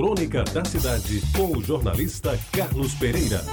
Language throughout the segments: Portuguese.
Crônica da Cidade, com o jornalista Carlos Pereira.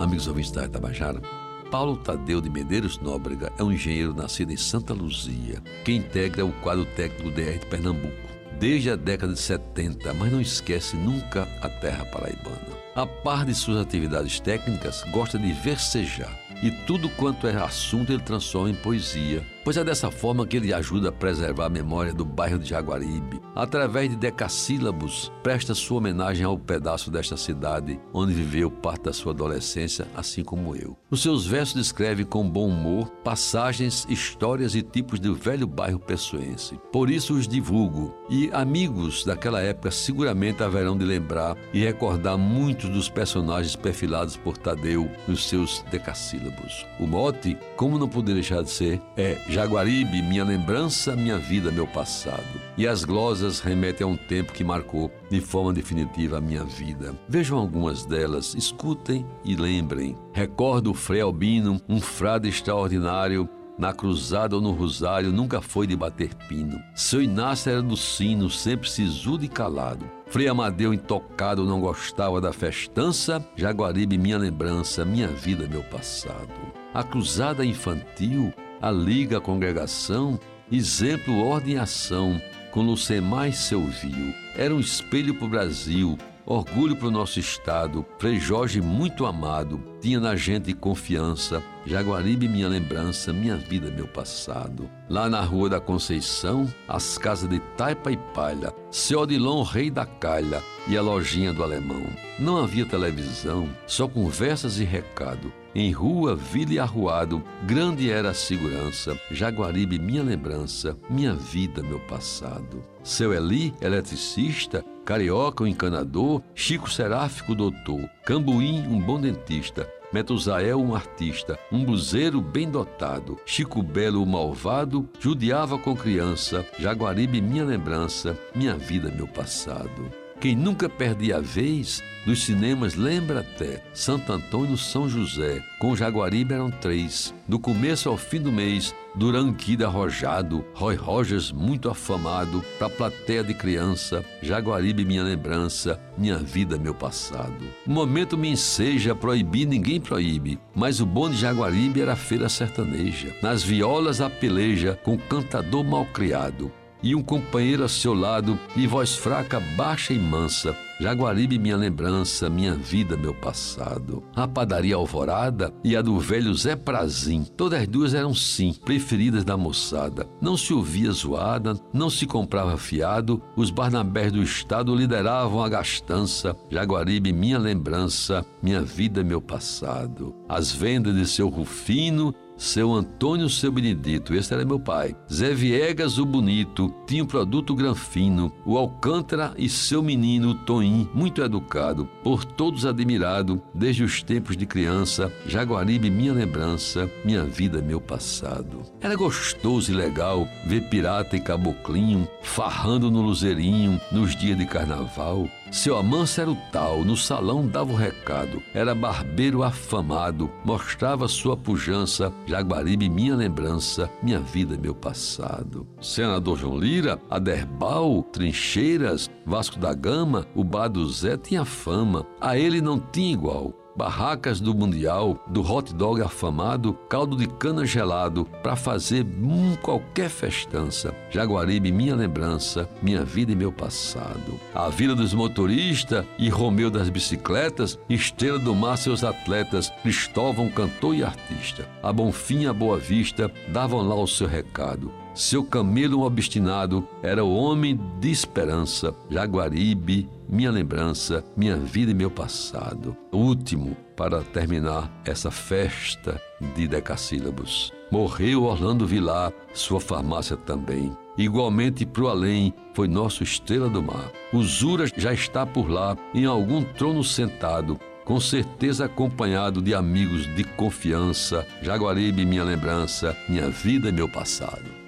Amigos ouvintes da Itabajara, Paulo Tadeu de Medeiros Nóbrega é um engenheiro nascido em Santa Luzia, que integra o quadro técnico DR de Pernambuco desde a década de 70, mas não esquece nunca a terra paraibana. A par de suas atividades técnicas, gosta de versejar e tudo quanto é assunto ele transforma em poesia, pois é dessa forma que ele ajuda a preservar a memória do bairro de Jaguaribe. Através de decassílabos, presta sua homenagem ao pedaço desta cidade onde viveu parte da sua adolescência, assim como eu. Os seus versos descrevem com bom humor passagens, histórias e tipos do velho bairro pessoense. Por isso os divulgo, e amigos daquela época seguramente haverão de lembrar e recordar muitos dos personagens perfilados por Tadeu nos seus decassílabos. O mote, como não poderia deixar de ser, é Jaguaribe, minha lembrança, minha vida, meu passado. E as glosas remetem a um tempo que marcou de forma definitiva a minha vida. Vejam algumas delas, escutem e lembrem. Recordo o Frei Albino, um frade extraordinário na cruzada ou no rosário, nunca foi de bater pino. Seu Inácio era do sino, sempre sisudo e calado. Frei Amadeu, intocado, não gostava da festança. Jaguaribe, minha lembrança, minha vida, meu passado. A cruzada infantil a Liga, a congregação, exemplo, ordem e ação, com Lucemar seu viu. Era um espelho para o Brasil, orgulho para o nosso estado, Frei Jorge muito amado, tinha na gente confiança, Jaguaribe minha lembrança, minha vida, meu passado. Lá na Rua da Conceição, as casas de taipa e palha, seu Odilon, rei da calha, e a lojinha do alemão. Não havia televisão, só conversas e recado. Em rua, vila e arruado, grande era a segurança. Jaguaribe, minha lembrança, minha vida, meu passado. Seu Eli, eletricista, Carioca, um encanador, Chico Seráfico, doutor, Cambuim, um bom dentista, Metusael, um artista, um buzeiro bem dotado, Chico Belo, o malvado, judiava com criança, Jaguaribe, minha lembrança, minha vida, meu passado. Quem nunca perdia a vez, dos cinemas lembra até Santo Antônio São José, com Jaguaribe eram três. Do começo ao fim do mês, Duranquida arrojado, Roy Rogers muito afamado, pra plateia de criança, Jaguaribe minha lembrança, minha vida meu passado. O momento me enseja, proibir ninguém proíbe, mas o bom de Jaguaribe era a feira sertaneja. Nas violas a peleja, com cantador mal criado, e um companheiro a seu lado, e voz fraca, baixa e mansa. Jaguaribe, minha lembrança, minha vida, meu passado. A padaria Alvorada e a do velho Zé Prazim, todas duas eram sim preferidas da moçada. Não se ouvia zoada, não se comprava fiado, os Barnabés do estado lideravam a gastança. Jaguaribe, minha lembrança, minha vida, meu passado. As vendas de seu Rufino seu Antônio Seu Benedito, esse era meu pai. Zé Viegas, o Bonito, tinha o produto Granfino, o Alcântara e seu menino, Toim, muito educado, por todos admirado, desde os tempos de criança, Jaguaribe, minha lembrança, minha vida, meu passado. Era gostoso e legal ver pirata e caboclinho farrando no luzerinho nos dias de carnaval, seu amanso era o tal, no salão dava o recado. Era barbeiro afamado, mostrava sua pujança, Jaguaribe minha lembrança, minha vida meu passado. Senador João Lira, Aderbal, Trincheiras, Vasco da Gama, o Bar do Zé tinha fama, a ele não tinha igual barracas do Mundial, do hot dog afamado, caldo de cana gelado, para fazer hum, qualquer festança. Jaguaribe, minha lembrança, minha vida e meu passado. A Vila dos Motoristas e Romeu das Bicicletas, Estrela do Mar, seus atletas, Cristóvão, cantor e artista. A Bonfim, a Boa Vista, davam lá o seu recado. Seu camelo obstinado era o homem de esperança. Jaguaribe, minha lembrança, minha vida e meu passado. último, para terminar essa festa de decassílabos. Morreu Orlando Vilar, sua farmácia também. Igualmente pro além foi nosso estrela do mar. Usura já está por lá, em algum trono sentado, com certeza acompanhado de amigos de confiança. Jaguaribe, minha lembrança, minha vida e meu passado.